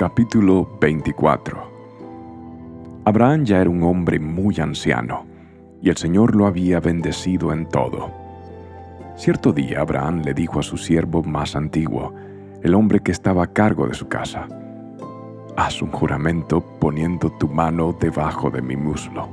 Capítulo 24 Abraham ya era un hombre muy anciano, y el Señor lo había bendecido en todo. Cierto día Abraham le dijo a su siervo más antiguo, el hombre que estaba a cargo de su casa, Haz un juramento poniendo tu mano debajo de mi muslo.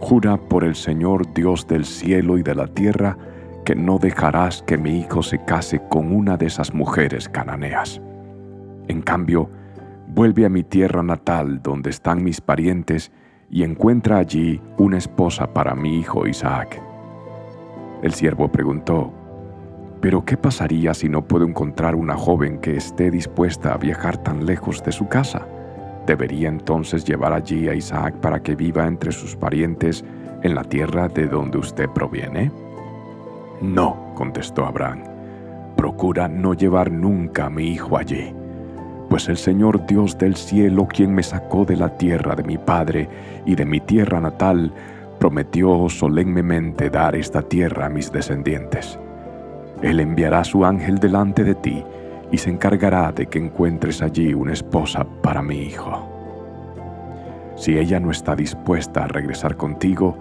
Jura por el Señor Dios del cielo y de la tierra que no dejarás que mi hijo se case con una de esas mujeres cananeas. En cambio, vuelve a mi tierra natal donde están mis parientes y encuentra allí una esposa para mi hijo Isaac. El siervo preguntó, ¿Pero qué pasaría si no puedo encontrar una joven que esté dispuesta a viajar tan lejos de su casa? ¿Debería entonces llevar allí a Isaac para que viva entre sus parientes en la tierra de donde usted proviene? No, contestó Abraham, procura no llevar nunca a mi hijo allí, pues el Señor Dios del cielo, quien me sacó de la tierra de mi padre y de mi tierra natal, prometió solemnemente dar esta tierra a mis descendientes. Él enviará su ángel delante de ti y se encargará de que encuentres allí una esposa para mi hijo. Si ella no está dispuesta a regresar contigo,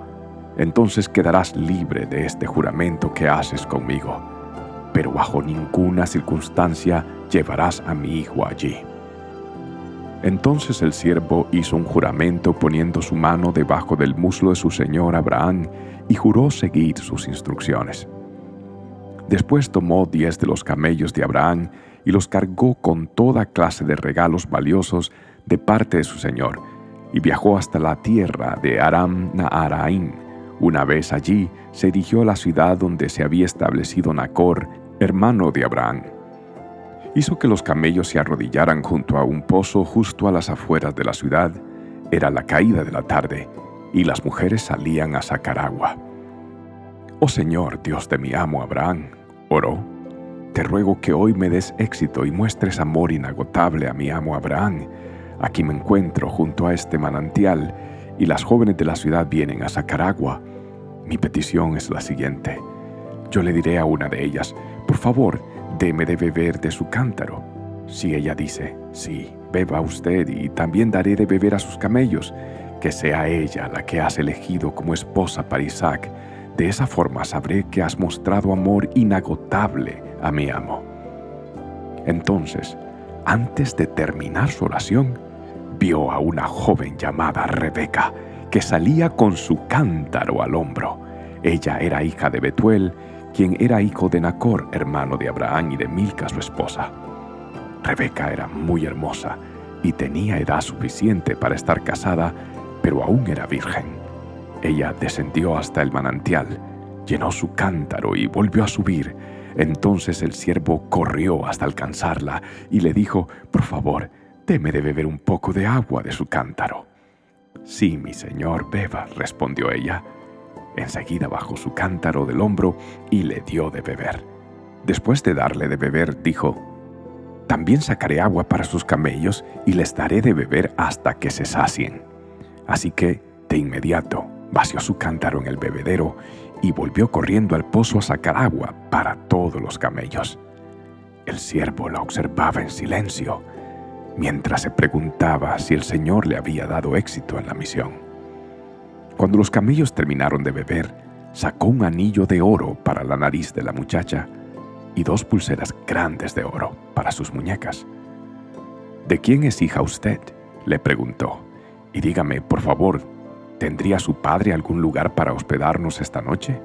entonces quedarás libre de este juramento que haces conmigo, pero bajo ninguna circunstancia llevarás a mi hijo allí. Entonces el siervo hizo un juramento poniendo su mano debajo del muslo de su señor Abraham y juró seguir sus instrucciones. Después tomó diez de los camellos de Abraham y los cargó con toda clase de regalos valiosos de parte de su señor, y viajó hasta la tierra de Aram Naharaim. Una vez allí, se dirigió a la ciudad donde se había establecido Nacor, hermano de Abraham. Hizo que los camellos se arrodillaran junto a un pozo justo a las afueras de la ciudad. Era la caída de la tarde, y las mujeres salían a sacar agua. Oh Señor, Dios de mi amo Abraham, oró, te ruego que hoy me des éxito y muestres amor inagotable a mi amo Abraham. Aquí me encuentro junto a este manantial y las jóvenes de la ciudad vienen a sacar agua. Mi petición es la siguiente. Yo le diré a una de ellas, por favor, deme de beber de su cántaro. Si ella dice, sí, beba usted y también daré de beber a sus camellos, que sea ella la que has elegido como esposa para Isaac, de esa forma sabré que has mostrado amor inagotable a mi amo. Entonces, antes de terminar su oración, vio a una joven llamada Rebeca, que salía con su cántaro al hombro. Ella era hija de Betuel, quien era hijo de Nacor, hermano de Abraham y de Milca su esposa. Rebeca era muy hermosa y tenía edad suficiente para estar casada, pero aún era virgen. Ella descendió hasta el manantial, llenó su cántaro y volvió a subir. Entonces el siervo corrió hasta alcanzarla y le dijo, Por favor, deme de beber un poco de agua de su cántaro. Sí, mi señor, beba, respondió ella. Enseguida bajó su cántaro del hombro y le dio de beber. Después de darle de beber, dijo, También sacaré agua para sus camellos y les daré de beber hasta que se sacien. Así que, de inmediato, vació su cántaro en el bebedero y volvió corriendo al pozo a sacar agua para todos los camellos. El siervo la observaba en silencio, mientras se preguntaba si el Señor le había dado éxito en la misión. Cuando los camellos terminaron de beber, sacó un anillo de oro para la nariz de la muchacha y dos pulseras grandes de oro para sus muñecas. ¿De quién es hija usted? le preguntó. Y dígame, por favor, ¿Tendría su padre algún lugar para hospedarnos esta noche?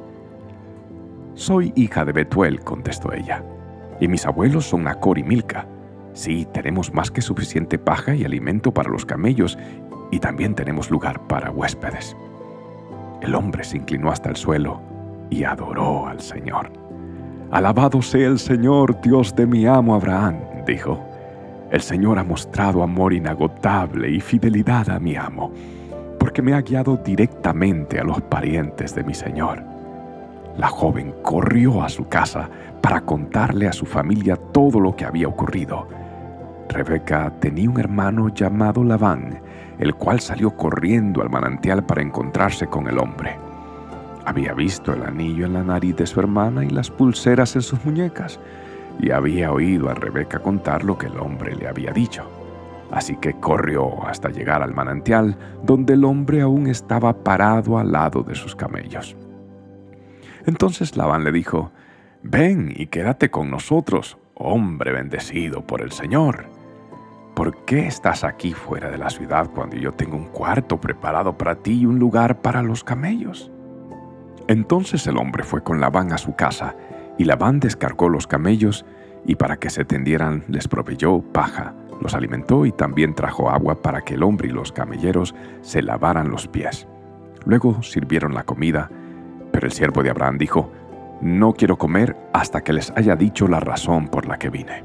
Soy hija de Betuel, contestó ella, y mis abuelos son Nacor y Milca. Sí, tenemos más que suficiente paja y alimento para los camellos, y también tenemos lugar para huéspedes. El hombre se inclinó hasta el suelo y adoró al Señor. Alabado sea el Señor, Dios de mi amo Abraham, dijo. El Señor ha mostrado amor inagotable y fidelidad a mi amo porque me ha guiado directamente a los parientes de mi Señor. La joven corrió a su casa para contarle a su familia todo lo que había ocurrido. Rebeca tenía un hermano llamado Labán, el cual salió corriendo al manantial para encontrarse con el hombre. Había visto el anillo en la nariz de su hermana y las pulseras en sus muñecas, y había oído a Rebeca contar lo que el hombre le había dicho. Así que corrió hasta llegar al manantial, donde el hombre aún estaba parado al lado de sus camellos. Entonces Labán le dijo, Ven y quédate con nosotros, hombre bendecido por el Señor. ¿Por qué estás aquí fuera de la ciudad cuando yo tengo un cuarto preparado para ti y un lugar para los camellos? Entonces el hombre fue con Labán a su casa, y Labán descargó los camellos, y para que se tendieran les proveyó paja, los alimentó y también trajo agua para que el hombre y los camelleros se lavaran los pies. Luego sirvieron la comida, pero el siervo de Abraham dijo, No quiero comer hasta que les haya dicho la razón por la que vine.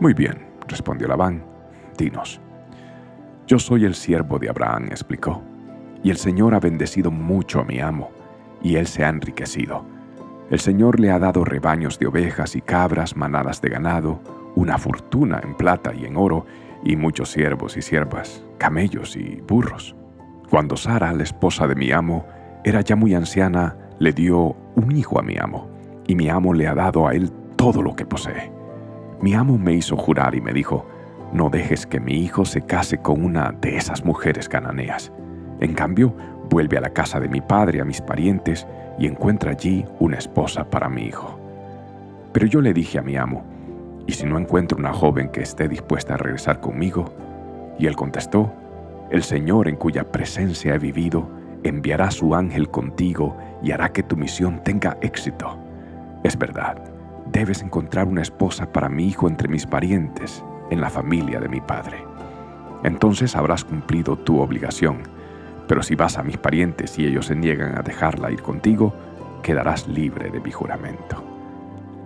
Muy bien, respondió Labán, dinos. Yo soy el siervo de Abraham, explicó, y el Señor ha bendecido mucho a mi amo, y él se ha enriquecido. El Señor le ha dado rebaños de ovejas y cabras, manadas de ganado, una fortuna en plata y en oro, y muchos siervos y siervas, camellos y burros. Cuando Sara, la esposa de mi amo, era ya muy anciana, le dio un hijo a mi amo, y mi amo le ha dado a él todo lo que posee. Mi amo me hizo jurar y me dijo, no dejes que mi hijo se case con una de esas mujeres cananeas. En cambio, vuelve a la casa de mi padre, a mis parientes, y encuentra allí una esposa para mi hijo. Pero yo le dije a mi amo, ¿y si no encuentro una joven que esté dispuesta a regresar conmigo? Y él contestó, el Señor en cuya presencia he vivido, enviará su ángel contigo y hará que tu misión tenga éxito. Es verdad, debes encontrar una esposa para mi hijo entre mis parientes, en la familia de mi padre. Entonces habrás cumplido tu obligación, pero si vas a mis parientes y ellos se niegan a dejarla ir contigo, quedarás libre de mi juramento.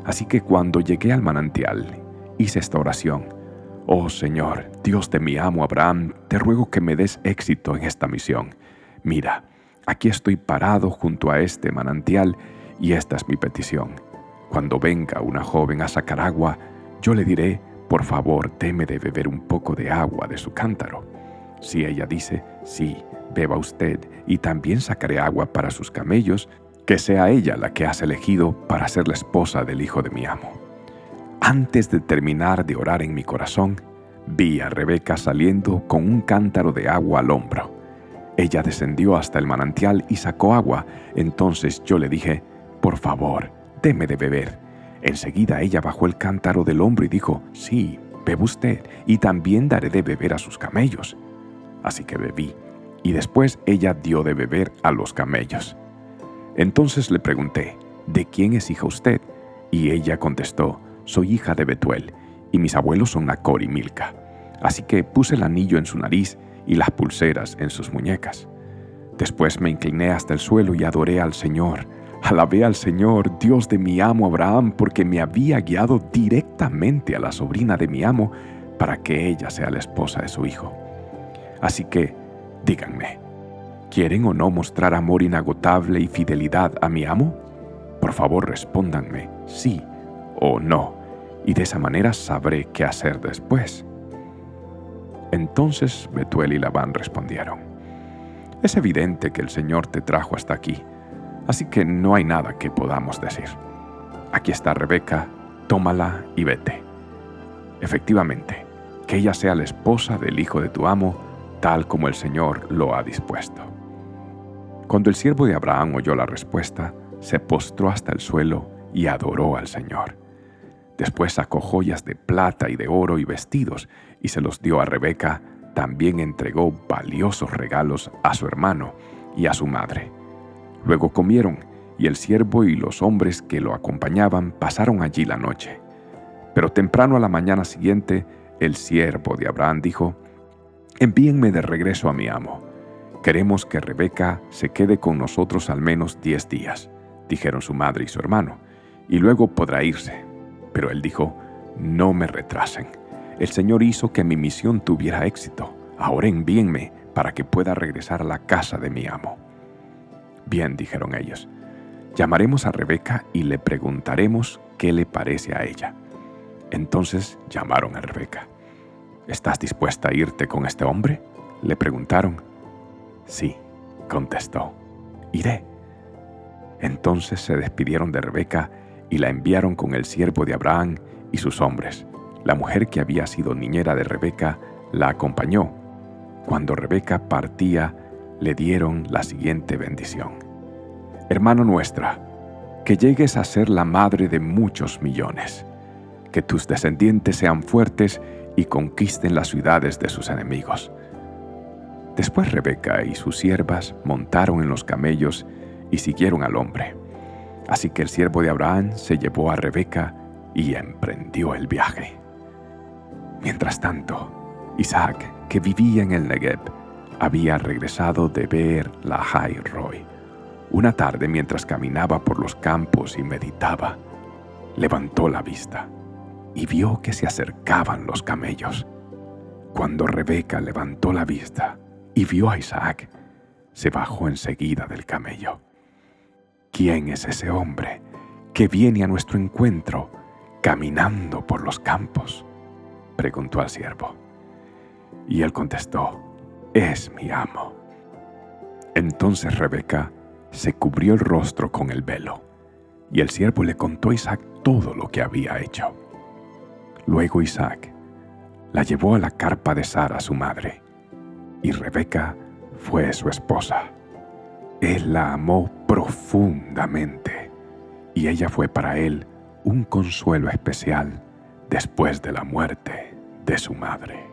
Así que cuando llegué al manantial, hice esta oración. Oh Señor, Dios de mi amo Abraham, te ruego que me des éxito en esta misión. Mira, aquí estoy parado junto a este manantial y esta es mi petición. Cuando venga una joven a sacar agua, yo le diré, por favor, deme de beber un poco de agua de su cántaro. Si ella dice, sí, beba usted, y también sacaré agua para sus camellos, que sea ella la que has elegido para ser la esposa del hijo de mi amo. Antes de terminar de orar en mi corazón, vi a Rebeca saliendo con un cántaro de agua al hombro. Ella descendió hasta el manantial y sacó agua. Entonces yo le dije, por favor, deme de beber. Enseguida ella bajó el cántaro del hombro y dijo, sí, bebe usted, y también daré de beber a sus camellos. Así que bebí, y después ella dio de beber a los camellos. Entonces le pregunté, ¿de quién es hija usted? Y ella contestó, soy hija de Betuel, y mis abuelos son Nacor y Milca. Así que puse el anillo en su nariz y las pulseras en sus muñecas. Después me incliné hasta el suelo y adoré al Señor. Alabé al Señor, Dios de mi amo Abraham, porque me había guiado directamente a la sobrina de mi amo para que ella sea la esposa de su hijo. Así que, díganme, ¿quieren o no mostrar amor inagotable y fidelidad a mi amo? Por favor, respóndanme sí o no, y de esa manera sabré qué hacer después. Entonces Betuel y Labán respondieron, Es evidente que el Señor te trajo hasta aquí, así que no hay nada que podamos decir. Aquí está Rebeca, tómala y vete. Efectivamente, que ella sea la esposa del hijo de tu amo, tal como el Señor lo ha dispuesto. Cuando el siervo de Abraham oyó la respuesta, se postró hasta el suelo y adoró al Señor. Después sacó joyas de plata y de oro y vestidos y se los dio a Rebeca. También entregó valiosos regalos a su hermano y a su madre. Luego comieron y el siervo y los hombres que lo acompañaban pasaron allí la noche. Pero temprano a la mañana siguiente, el siervo de Abraham dijo, Envíenme de regreso a mi amo. Queremos que Rebeca se quede con nosotros al menos diez días, dijeron su madre y su hermano, y luego podrá irse. Pero él dijo, no me retrasen. El Señor hizo que mi misión tuviera éxito. Ahora envíenme para que pueda regresar a la casa de mi amo. Bien, dijeron ellos, llamaremos a Rebeca y le preguntaremos qué le parece a ella. Entonces llamaron a Rebeca. ¿Estás dispuesta a irte con este hombre? Le preguntaron. Sí, contestó. Iré. Entonces se despidieron de Rebeca y la enviaron con el siervo de Abraham y sus hombres. La mujer que había sido niñera de Rebeca la acompañó. Cuando Rebeca partía, le dieron la siguiente bendición. Hermano nuestra, que llegues a ser la madre de muchos millones, que tus descendientes sean fuertes y conquisten las ciudades de sus enemigos. Después Rebeca y sus siervas montaron en los camellos y siguieron al hombre. Así que el siervo de Abraham se llevó a Rebeca y emprendió el viaje. Mientras tanto, Isaac, que vivía en el Negev, había regresado de ver la High Roy. Una tarde, mientras caminaba por los campos y meditaba, levantó la vista y vio que se acercaban los camellos. Cuando Rebeca levantó la vista y vio a Isaac, se bajó enseguida del camello. ¿Quién es ese hombre que viene a nuestro encuentro caminando por los campos? preguntó al siervo. Y él contestó, es mi amo. Entonces Rebeca se cubrió el rostro con el velo, y el siervo le contó a Isaac todo lo que había hecho. Luego Isaac la llevó a la carpa de Sara, su madre, y Rebeca fue su esposa. Él la amó profundamente, y ella fue para él un consuelo especial después de la muerte de su madre.